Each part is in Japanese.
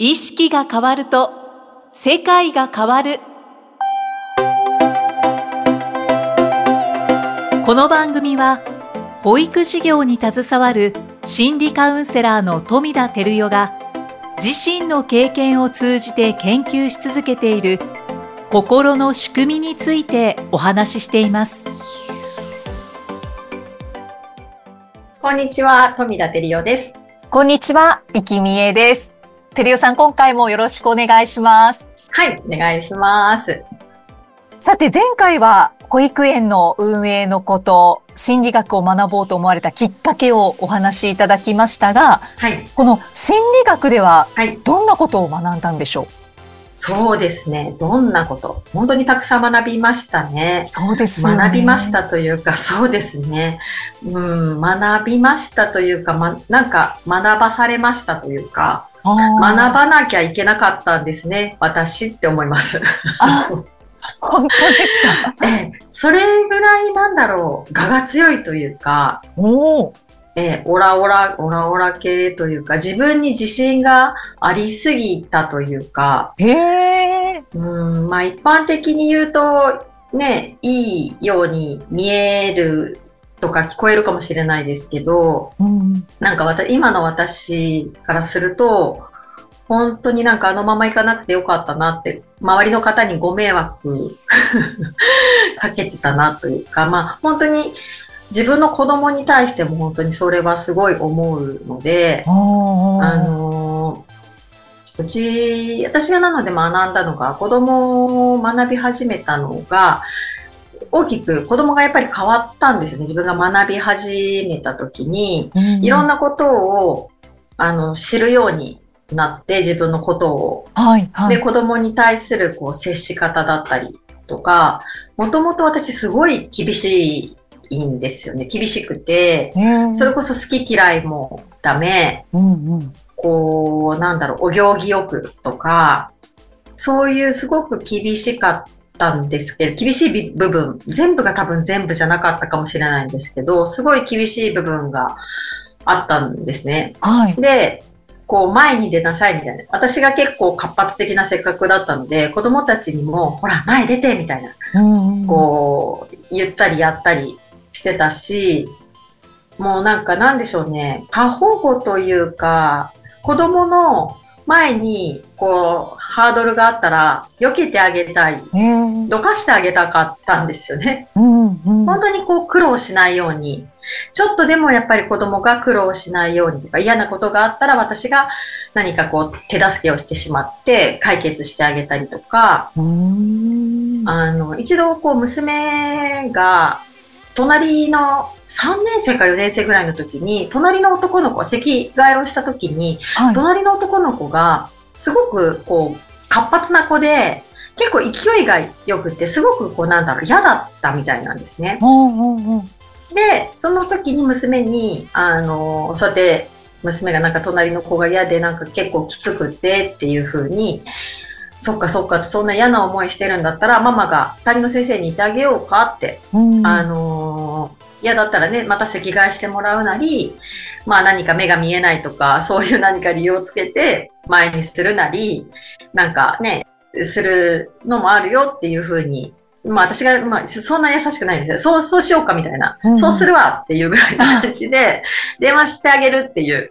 意識が変わると世界が変わる。この番組は保育事業に携わる心理カウンセラーの富田照代が自身の経験を通じて研究し続けている心の仕組みについてお話ししています。こんにちは富田照代です。こんにちは、いきみえです。てるよさん、今回もよろしくお願いします。はいお願いします。さて、前回は保育園の運営のこと、心理学を学ぼうと思われたきっかけをお話しいただきましたが、はい。この心理学でははい。どんなことを学んだんでしょそうですね。どんなこと？本当にたくさん学びましたうね。そうです学びまし。たというかそうですね。うん学びましたというか、ま、なんか学ばされましたというか学ばなきゃいけなかったんですね私って思いますあ本当ですか？ええそれぐらいなんだろう我が強いというかおお。えーオラオラ、オラオラ系というか、自分に自信がありすぎたというか、へえ。うん、まあ一般的に言うと、ね、いいように見えるとか聞こえるかもしれないですけど、うん。なんかわた今の私からすると、本当になんかあのまま行かなくてよかったなって、周りの方にご迷惑 かけてたなというか、まあ本当に自分の子供に対しても本当にそれはすごい思うので、あのうち、私がなので学んだのが、子供を学び始めたのが、大きく子供がやっぱり変わったんですよね。自分が学び始めた時に、うんいろんなことをあの知るようになって、自分のことを。はいはい。で、子供に対するこう接し方だったりとか、もともと私すごい厳しいんですよね。厳しくて、それこそ好き嫌いもダメ、うんうん。こう、なんだろう、お行儀よくとか、そういうすごく厳しかったんですけど、厳しい部分、全部が多分全部じゃなかったかもしれないんですけど、すごい厳しい部分があったんですね。はい。で、こう前に出なさいみたいな。私が結構活発的な性格だったので、子供たちにも、ほら、前出てみたいな、うんうんこう、言ったりやったりしてたし、もうなんかなんでしょうね、過保護というか、子供の前にこう、ハードルがあったら、避けてあげたい、どかしてあげたかったんですよね。うんうん。本当にこう苦労しないように、ちょっとでもやっぱり子供が苦労しないようにとか嫌なことがあったら私が何かこう手助けをしてしまって解決してあげたりとか、うーん。あの、一度こう娘が隣の3年生か4年生ぐらいの時に、隣の男の子、席替えをした時に、はい。隣の男の子がすごくこう活発な子で、結構勢いが良くて、すごくこうなんだろう、嫌だったみたいなんですね。で、その時に娘に、あの、そうやって娘がなんか隣の子が嫌でなんか結構きつくてっていう風に、そっかそっか、そんな嫌な思いしてるんだったら、ママが担任の先生にいてあげようかって、うんあのー嫌だったらね、また席替えしてもらうなり、まあ何か目が見えないとか、そういう何か理由をつけて前にするなり、なんかね、するのもあるよっていうふうに、まあ私が、まあそんな優しくないんですよ。そう、そうしようかみたいな。うんそうするわっていうぐらいな感じで、電話してあげるっていう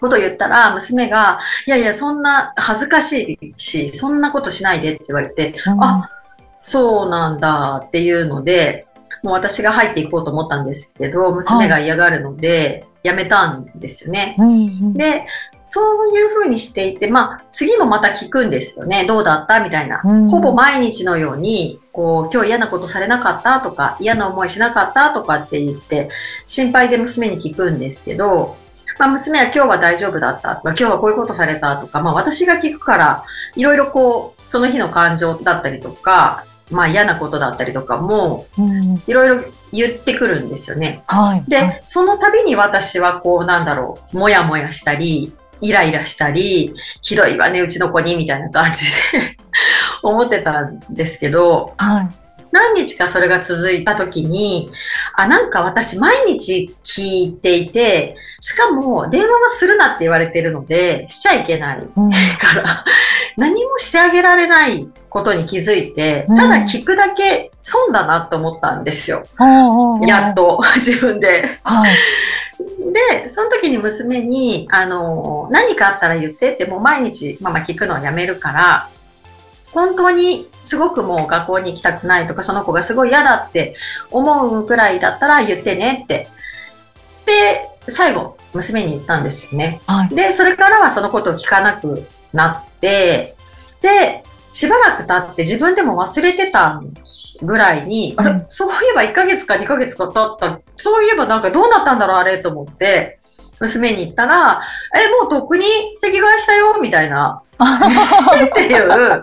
ことを言ったら、娘が、いやいや、そんな恥ずかしいし、そんなことしないでって言われて、うんあそうなんだっていうので、もう私が入っていこうと思ったんですけど、娘が嫌がるので、やめたんですよね。うんうんで、そういうふうにしていて、まあ、次もまた聞くんですよね。どうだったみたいな。うんほぼ毎日のように、こう、今日嫌なことされなかったとか、嫌な思いしなかったとかって言って、心配で娘に聞くんですけど、まあ、娘は今日は大丈夫だったとか、今日はこういうことされたとか、まあ、私が聞くから、いろいろこう、その日の感情だったりとか、まあ、嫌なことだったりとかも、うんいろいろ言ってくるんですよね。はい。で、その度に私はこう、なんだろう、もやもやしたり、イライラしたり、ひどいわね、うちの子に、みたいな感じで 思ってたんですけど、はい。何日かそれが続いた時に、あ、なんか私毎日聞いていて、しかも電話はするなって言われてるので、しちゃいけないから、何もしてあげられないことに気づいて、ただ聞くだけ損だなと思ったんですよ。やっと 自分で。はいで、その時に娘に、あの、何かあったら言ってって、もう毎日ママ聞くのをやめるから、本当にすごくもう学校に行きたくないとか、その子がすごい嫌だって思うくらいだったら言ってねって。で、最後、娘に言ったんですよね。はい、で、それからはそのことを聞かなくなって、で、しばらく経って自分でも忘れてたぐらいに、うん、あれ、そういえば1ヶ月か2ヶ月か経った、そういえばなんかどうなったんだろうあれと思って、娘に言ったら、え、もうとっくに席替えしたよ、みたいな。っていう、ああ、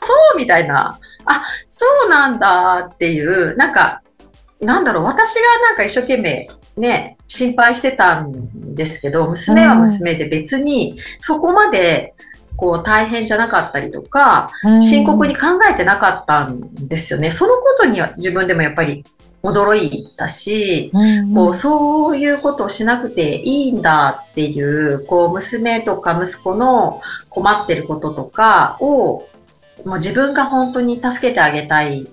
そうみたいな。あ、そうなんだっていう、なんか、なんだろう、私がなんか一生懸命ね、心配してたんですけど、娘は娘で別にそこまでこう大変じゃなかったりとか、深刻に考えてなかったんですよね。そのことには自分でもやっぱり驚いたし、こうそういうことをしなくていいんだっていう、こう娘とか息子の困ってることとかを、もう自分が本当に助けてあげたい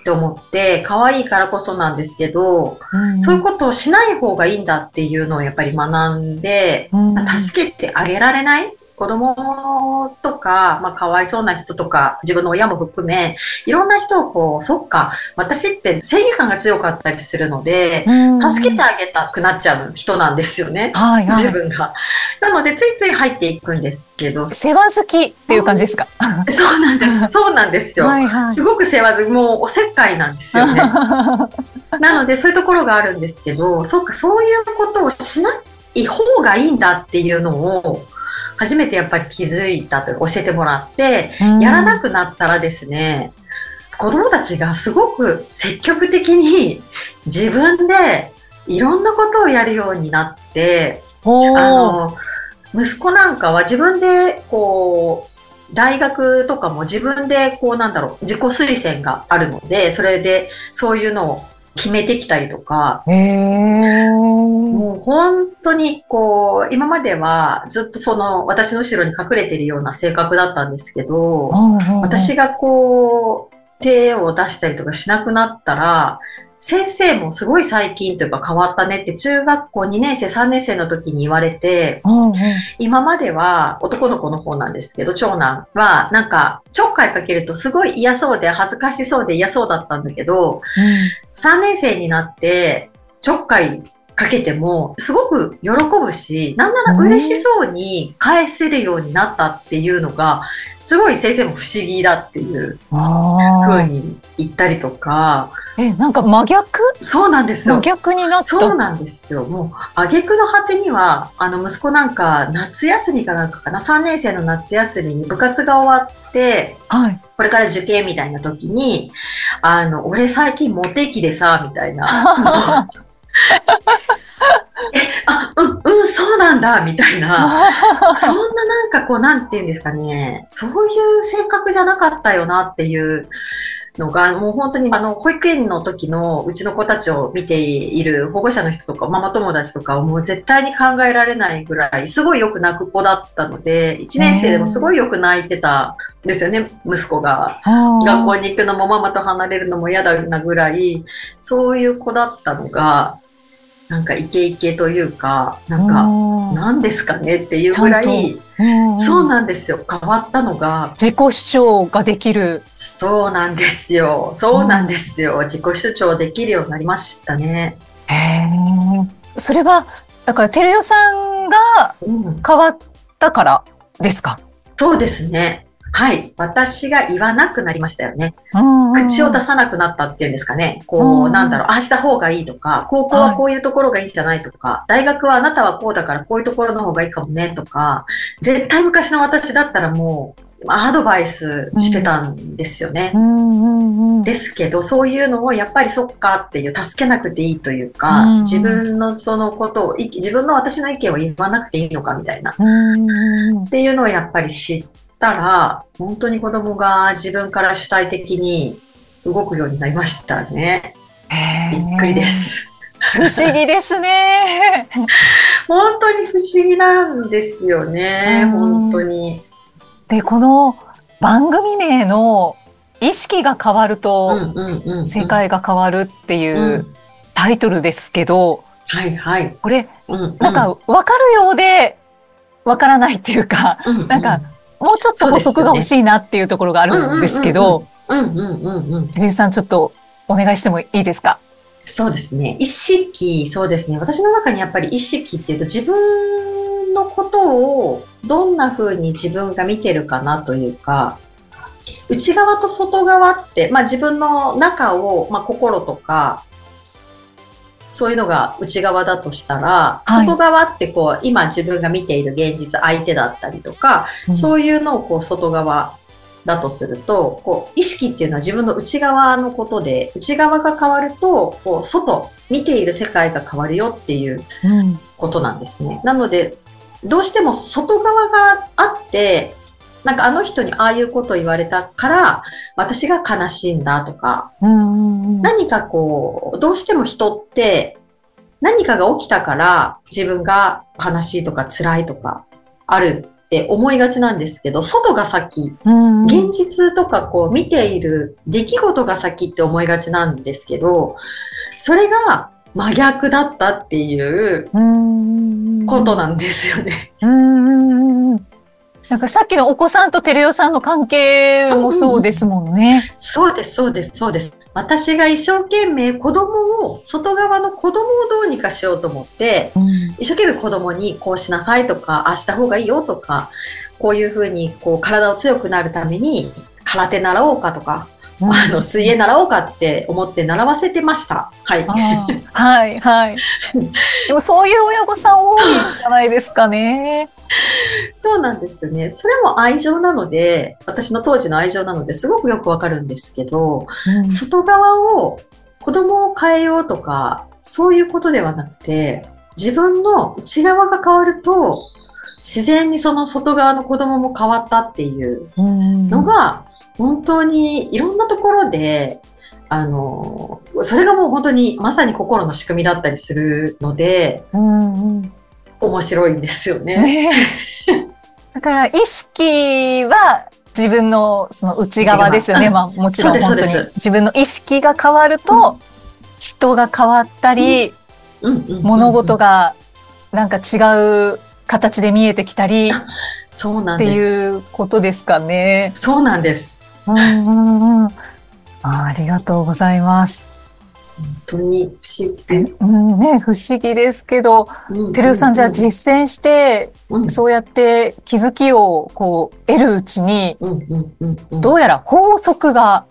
って思って、可愛いからこそなんですけど、そういうことをしない方がいいんだっていうのをやっぱり学んで、助けてあげられない子供とか、まあ、かわいそうな人とか、自分の親も含め、いろんな人をこう、そっか、私って正義感が強かったりするので、助けてあげたくなっちゃう人なんですよね。はいはい、自分が。なので、ついつい入っていくんですけど。世話好きっていう感じですか？そうなんです。そうなんですよ。はいはい、すごく世話好き、もうおせっかいなんですよね。なので、そういうところがあるんですけど、そっか、そういうことをしない方がいいんだっていうのを、初めてやっぱり気づいたと教えてもらって、やらなくなったらですね、子供たちがすごく積極的に自分でいろんなことをやるようになって、あの、息子なんかは自分でこう、大学とかも自分でこうなんだろう、自己推薦があるので、それでそういうのを決めてきたりとか、もう本当にこう、今まではずっとその私の後ろに隠れてるような性格だったんですけど、私がこう、手を出したりとかしなくなったら、先生もすごい最近というか変わったねって中学校2年生、3年生の時に言われて、うんうん、今までは男の子の方なんですけど、長男はなんかちょっかいかけるとすごい嫌そうで恥ずかしそうで嫌そうだったんだけど、うん、3年生になってちょっかいかけてもすごく喜ぶし、なんなら嬉しそうに返せるようになったっていうのが、すごい先生も不思議だっていうふうに言ったりとか。え、なんか真逆？そうなんですよ。真逆になったそうなんですよ。もう、挙句の果てには、あの、息子なんか、夏休みかなんかかな、3年生の夏休みに部活が終わって、はい、これから受験みたいな時に、あの、俺最近モテ期でさ、みたいな。え、あ、うん、うん、そうなんだ、みたいな。そんななんかこう、なんていうんですかね、そういう性格じゃなかったよなっていうのが、もう本当にあの、保育園の時のうちの子たちを見ている保護者の人とか、ママ友達とかはもう絶対に考えられないぐらい、すごいよく泣く子だったので、1年生でもすごいよく泣いてたんですよね、息子が。学校に行くのもママと離れるのも嫌だなぐらい、そういう子だったのが、なんかイケイケというか、なんか、何ですかねっていうぐらい、そうなんですよ。変わったのが。自己主張ができる。そうなんですよ。そうなんですよ。自己主張できるようになりましたね。へえ。それは、だから、てるよさんが変わったからですか、うん、そうですね。はい。私が言わなくなりましたよね。口を出さなくなったっていうんですかね。こう、なんだろう、ああした方がいいとか、高校はこういうところがいいんじゃないとか、はい、大学はあなたはこうだからこういうところの方がいいかもねとか、絶対昔の私だったらもう、アドバイスしてたんですよね。ですけど、そういうのをやっぱりそっかっていう、助けなくていいというか、自分のそのことを、自分の私の意見を言わなくていいのかみたいな、っていうのをやっぱり知って、たら、本当に子供が自分から主体的に動くようになりましたね。びっくりで。す。不思議ですね。本当に不思議なんですよね。うん本当に。で、この番組名の意識が変わるうとんうんうんうん世界が変わるっていううんタイトルですけど、はいはい。これうんなんか分かるようで分からないっていうか、うん、なんかもうちょっと補足が欲しいなっていうところがあるんですけど、うんうんうんうん。照井さんちょっとお願いしてもいいですか？そうですね。意識、そうですね。私の中にやっぱり意識っていうと自分のことをどんな風に自分が見てるかなというか、内側と外側って、まあ自分の中を、まあ心とか、そういうのが内側だとしたら、はい。外側ってこう、今自分が見ている現実、相手だったりとか、そういうのをこう外側だとすると、こう意識っていうのは自分の内側のことで、内側が変わると、こう外、見ている世界が変わるよっていううん。ことなんですね。なので、どうしても外側があって、なんかあの人にああいうことを言われたから、私が悲しいんだとか、何かこう、どうしても人って何かが起きたから自分が悲しいとか辛いとかあるって思いがちなんですけど、外が先、うん現実とかこう見ている出来事が先って思いがちなんですけど、それが真逆だったっていううんことなんですよね。なんかさっきのお子さんと照代さんの関係もそうですもんね。そうです、そうです、そうです。私が一生懸命子供を、外側の子供をどうにかしようと思って、うん一生懸命子供にこうしなさいとか、ああした方がいいよとか、こういうふうにこう体を強くなるために空手習おうかとか、あの水泳習おうかって思って習わせてました。はい。はいはい。でもそういう親御さん多いんじゃないですかね。そうなんですよね。それも愛情なので、私の当時の愛情なのですごくよくわかるんですけど、うん外側を子供を変えようとか、そういうことではなくて、自分の内側が変わると、自然にその外側の子供も変わったっていうのが、本当にいろんなところで、あの、それがもう本当にまさに心の仕組みだったりするので、うんうん面白いんですよね。ねえだから意識は自分のその内側ですよね。内まあもちろん本当に自分の意識が変わると人が変わったり、物事がなんか違う形で見えてきたりっそうなんてです。いうことですかね。そうなんです。うんうんうん。あありがとうございます。本当に不思議。うんね、不思議ですけど、照代さんじゃあ実践して、うんそうやって気づきをこう得るうちに、うんうんうんうんどうやら法則が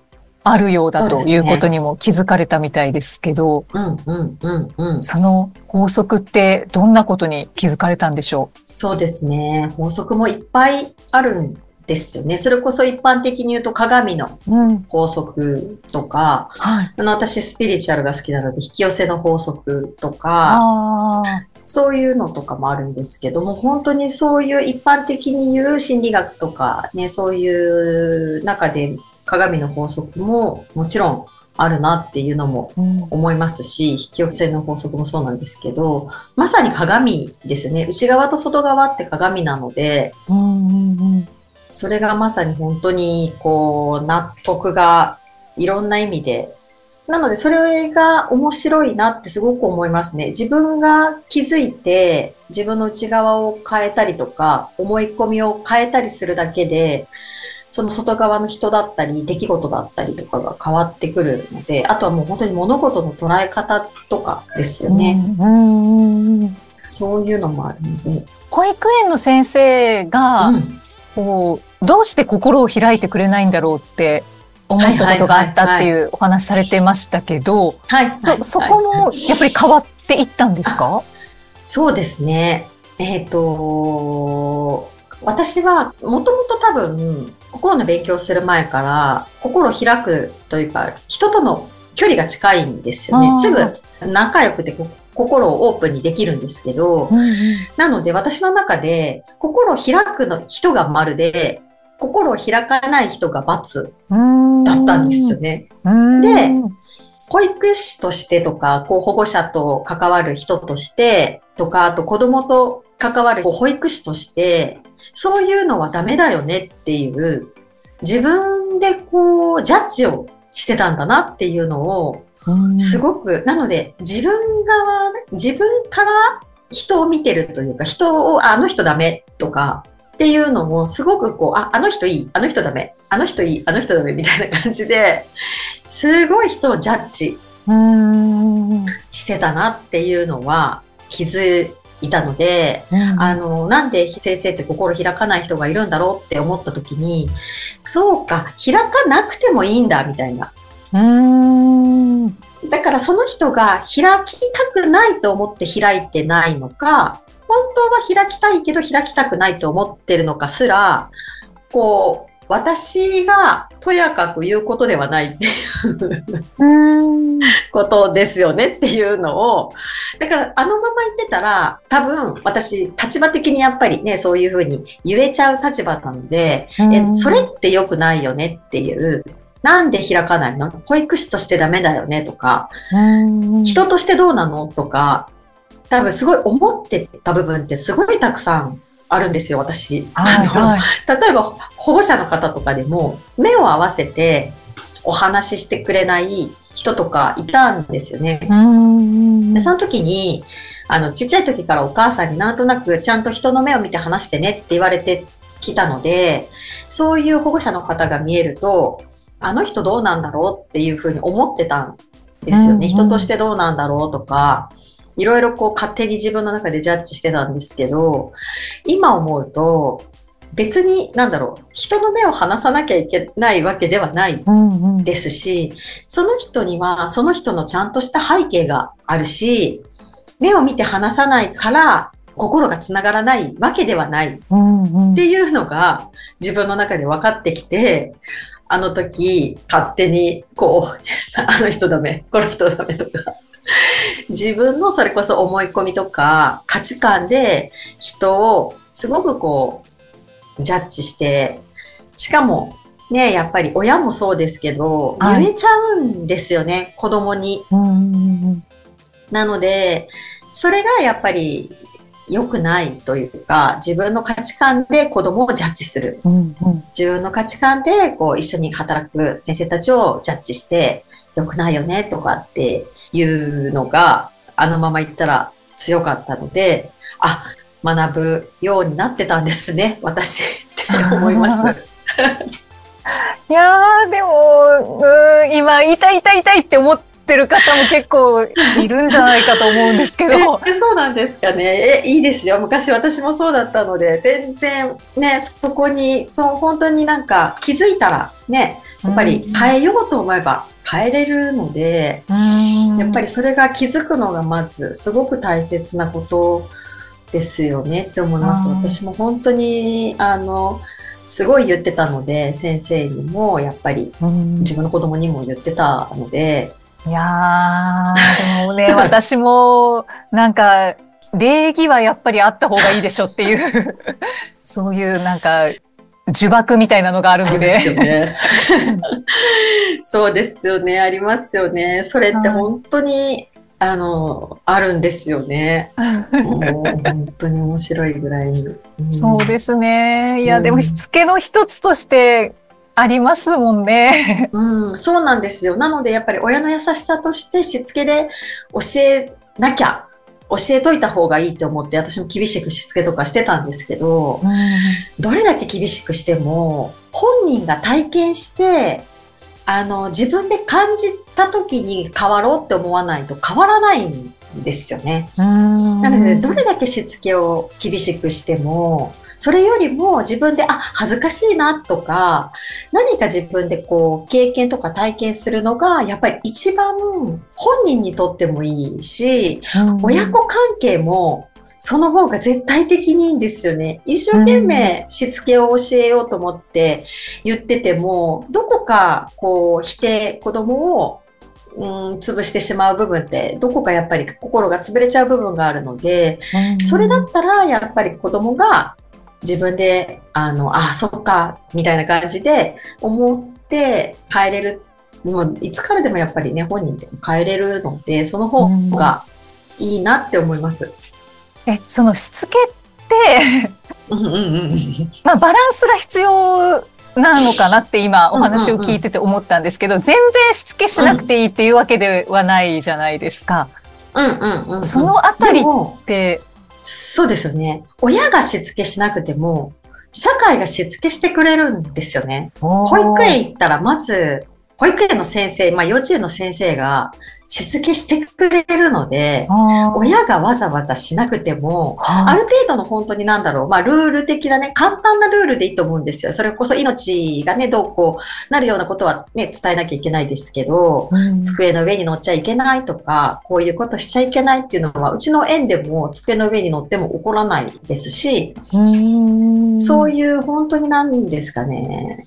あるようだということにも気づかれたみたいですけど、うんうんうんうんその法則ってどんなことに気づかれたんでしょそうですね。法則もいっぱいあるんですよね。それこそ一般的に言うと鏡のう。うん。法則とか、はい。あの私スピリチュアルが好きなので引き寄せの法則とか。そういうのとかもあるんですけども、本当にそういう一般的に言う心理学とかね、そういう中で鏡の法則ももちろんあるなっていうのもうん。思いますし、引き寄せの法則もそうなんですけど、まさに鏡ですね。内側と外側って鏡なので、うんうんうん。それがまさに本当にこう納得がいろんな意味で。なのでそれが面白いなってすごく思いますね。自分が気づいて自分の内側を変えたりとか思い込みを変えたりするだけでその外側の人だったり出来事だったりとかが変わってくるのであとはもう本当に物事の捉え方とかですよね。うん。そういうのもあるので。保育園の先生が、うんこう、どうして心を開いてくれないんだろうって思ったことがあったっていうお話されてましたけど、はい。そ、はいそこもやっぱり変わっていったんですか？そうですね。えっ、と、私はもともと多分、心の勉強をする前から、心を開くというか、人との距離が近いんですよね。すぐ仲良くてこ心をオープンにできるんですけど、なので私の中で、心を開くの人が丸で、心を開かない人が罰うんだったんですよね。うん。で保育士としてとか、こう保護者と関わる人としてとか、あと子供と関わるこう保育士として、そういうのはダメだよねっていう、自分でこうジャッジをしてたんだなっていうのを、うんすごく、なので自分側、自分から人を見てるというか、人を、ああの人ダメとか、っていうのもすごくこう、あ、あの人いい、あの人ダメ、あの人いい、あの人ダメみたいな感じで、すごい人をジャッジうん。してたなっていうのは気づいたので、うん。あの、なんで先生って心開かない人がいるんだろうって思った時に、そうか、開かなくてもいいんだ、みたいな。うん。だからその人が開きたくないと思って開いてないのか、本当は開きたいけど開きたくないと思ってるのかすら、こう、私がとやかく言うことではないっていううん。ことですよねっていうのを、だからあのまま言ってたら、多分私、立場的にやっぱりね、そういうふうに言えちゃう立場なので、え、それって良くないよねっていう、なんで開かないの？保育士としてダメだよね？とか、うん。人としてどうなの？とか、多分すごい思ってた部分ってすごいたくさんあるんですよ、私。はいあのはい例えば保護者の方とかでも目を合わせてお話ししてくれない人とかいたんですよね。うん。でその時にあのちっちゃい時からお母さんになんとなくちゃんと人の目を見て話してねって言われてきたのでそういう保護者の方が見えるとあの人どうなんだろうっていうふうに思ってたんですよね。うんうん。人としてどうなんだろうとかいろいろこう勝手に自分の中でジャッジしてたんですけど今思うと別になんだろう人の目を離さなきゃいけないわけではないうんうん。ですし、その人にはその人のちゃんとした背景があるし、目を見て話さないから心がつながらないわけではない。っうんうん。ていうのが自分の中で分かってきて、あの時勝手にこう、あの人ダメ、この人ダメとか、自分のそれこそ思い込みとか価値観で人をすごくこうジャッジして、しかもね、やっぱり親もそうですけど、はい。言えちゃうんですよね、子供に。なので、それがやっぱり良くないというか、自分の価値観で子供をジャッジする。うんうん自分の価値観でこう一緒に働く先生たちをジャッジして、良くないよねとかっていうのが、あのまま言ったら強かったので、あ、学ぶようになってたんですね、私って思います。いやーでもうーん今痛い痛い痛いって思ってる方も結構いるんじゃないかと思うんですけど。えそうなんですかね。え、いいですよ。昔私もそうだったので、全然ね、そこに、そう、本当になんか気づいたらね、やっぱり変えようと思えば変えれるので、やっぱりそれが気づくのがまずすごく大切なことですよねって思います。うん私も本当に、あの、すごい言ってたので、先生にもやっぱりうん自分の子供にも言ってたので、いやーでもね 私もなんか礼儀はやっぱりあった方がいいでしょっていう そういうなんか呪縛みたいなのがあるので。ね。そうですよね。ありますよね。それって本当に、あの、あるんですよね。もう本当に面白いぐらいに。んそうですね。いや、うんでもしつけの一つとしてありますもんね。うん、そうなんですよ。なので、やっぱり親の優しさとしてしつけで教えなきゃ、教えといた方がいいと思って、私も厳しくしつけとかしてたんですけど、どれだけ厳しくしても、本人が体験して、あの、自分で感じた時に変わろうって思わないと変わらないんですよね。ななので、どれだけしつけを厳しくしても、それよりも自分で、あ、恥ずかしいなとか、何か自分でこう、経験とか体験するのが、やっぱり一番本人にとってもいいし、親子関係も、その方が絶対的にいいんですよね。一生懸命しつけを教えようと思って言ってても、どこかこう、否定、子供をうん、潰してしまう部分って、どこかやっぱり心が潰れちゃう部分があるので、それだったらやっぱり子供が自分で、あの、あ、そっか、みたいな感じで思って変えれる。もういつからでもやっぱりね、本人でも変えれるので、その方がいいなって思います。え、そのしつけって、うんうんうん。まあバランスが必要なのかなって今お話を聞いてて思ったんですけど、全然しつけしなくていいっていうわけではないじゃないですか。うんうんうんうん。そのあたりでもで、そうですよね。親がしつけしなくても、社会がしつけしてくれるんですよね。保育園行ったら、まず、保育園の先生、まあ幼稚園の先生がしつけしてくれるので、親がわざわざしなくても、ある程度の本当になんだろう、まあルール的なね、簡単なルールでいいと思うんですよ。それこそ命がね、どうこうなるようなことはね、伝えなきゃいけないですけど、うん。机の上に乗っちゃいけないとか、こういうことしちゃいけないっていうのは、うちの園でも机の上に乗っても起こらないですし、うん。そういう本当になんですかね、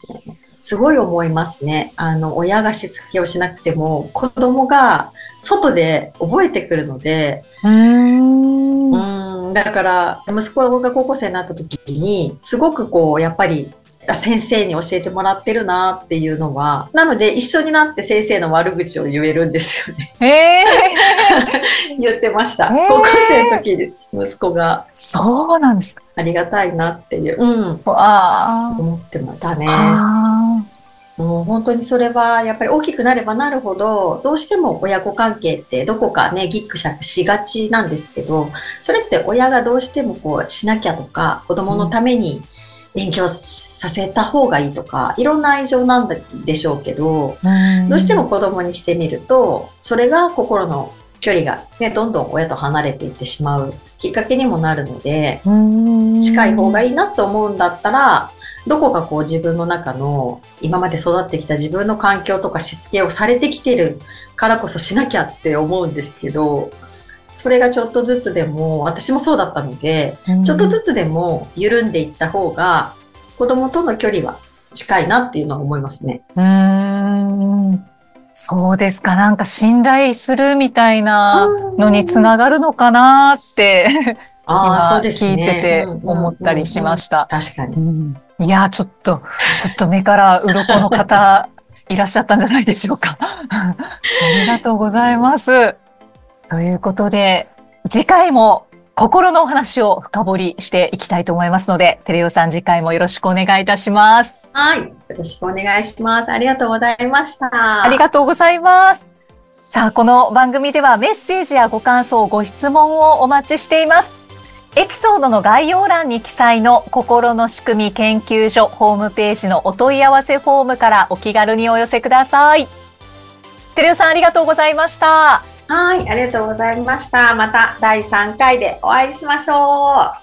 すごい思いますね。あの、親がしつけをしなくても、子供が外で覚えてくるので、うんうん、だから、息子が高校生になった時に、すごくこう、やっぱり、先生に教えてもらってるなっていうのは、なので一緒になって先生の悪口を言えるんですよね。えー、言ってました。へー高校生の時に息子がそうなんですか。ありがたいなっていう、うん、あ思ってましたね。あ。もう本当にそれはやっぱり大きくなればなるほど、どうしても親子関係ってどこかね、ギクシャクしがちなんですけど、それって親がどうしてもこうしなきゃとか、子供のために勉強させた方がいいとか、いろんな愛情なんでしょうけど、どうしても子供にしてみると、それが心の距離がね、どんどん親と離れていってしまうきっかけにもなるので、近い方がい。いいなと思うんだったら、どこかこう自分の中の今まで育ってきた自分の環境とかしつけをされてきてるからこそしなきゃって思うんですけど、それがちょっとずつでも、私もそうだったので、ちょっとずつでも緩んでいった方が子供との距離は近いなっていうのは思いますね。うーん。そうですか。なんか信頼するみたいなのにつながるのかなって今そうですね。聞いてて思ったりしましした。た。確かに。いや、ちょっと、ちょっと目から鱗の方 いらっしゃったんじゃないでしょうか。ありがとうございます。ということで、次回も心のお話を深掘りしていきたいと思いますので、テレオさん次回もよろしくお願いいたします。はい。よろしくお願いします。ありがとうございました。ありがとうございます。さあ、この番組ではメッセージやご感想、ご質問をお待ちしています。エピソードの概要欄に記載の心の仕組み研究所ホームページのお問い合わせフォームからお気軽にお寄せください。テレオさんありがとうございました。はい。ありがとうございました。また第3回でお会いしましょう。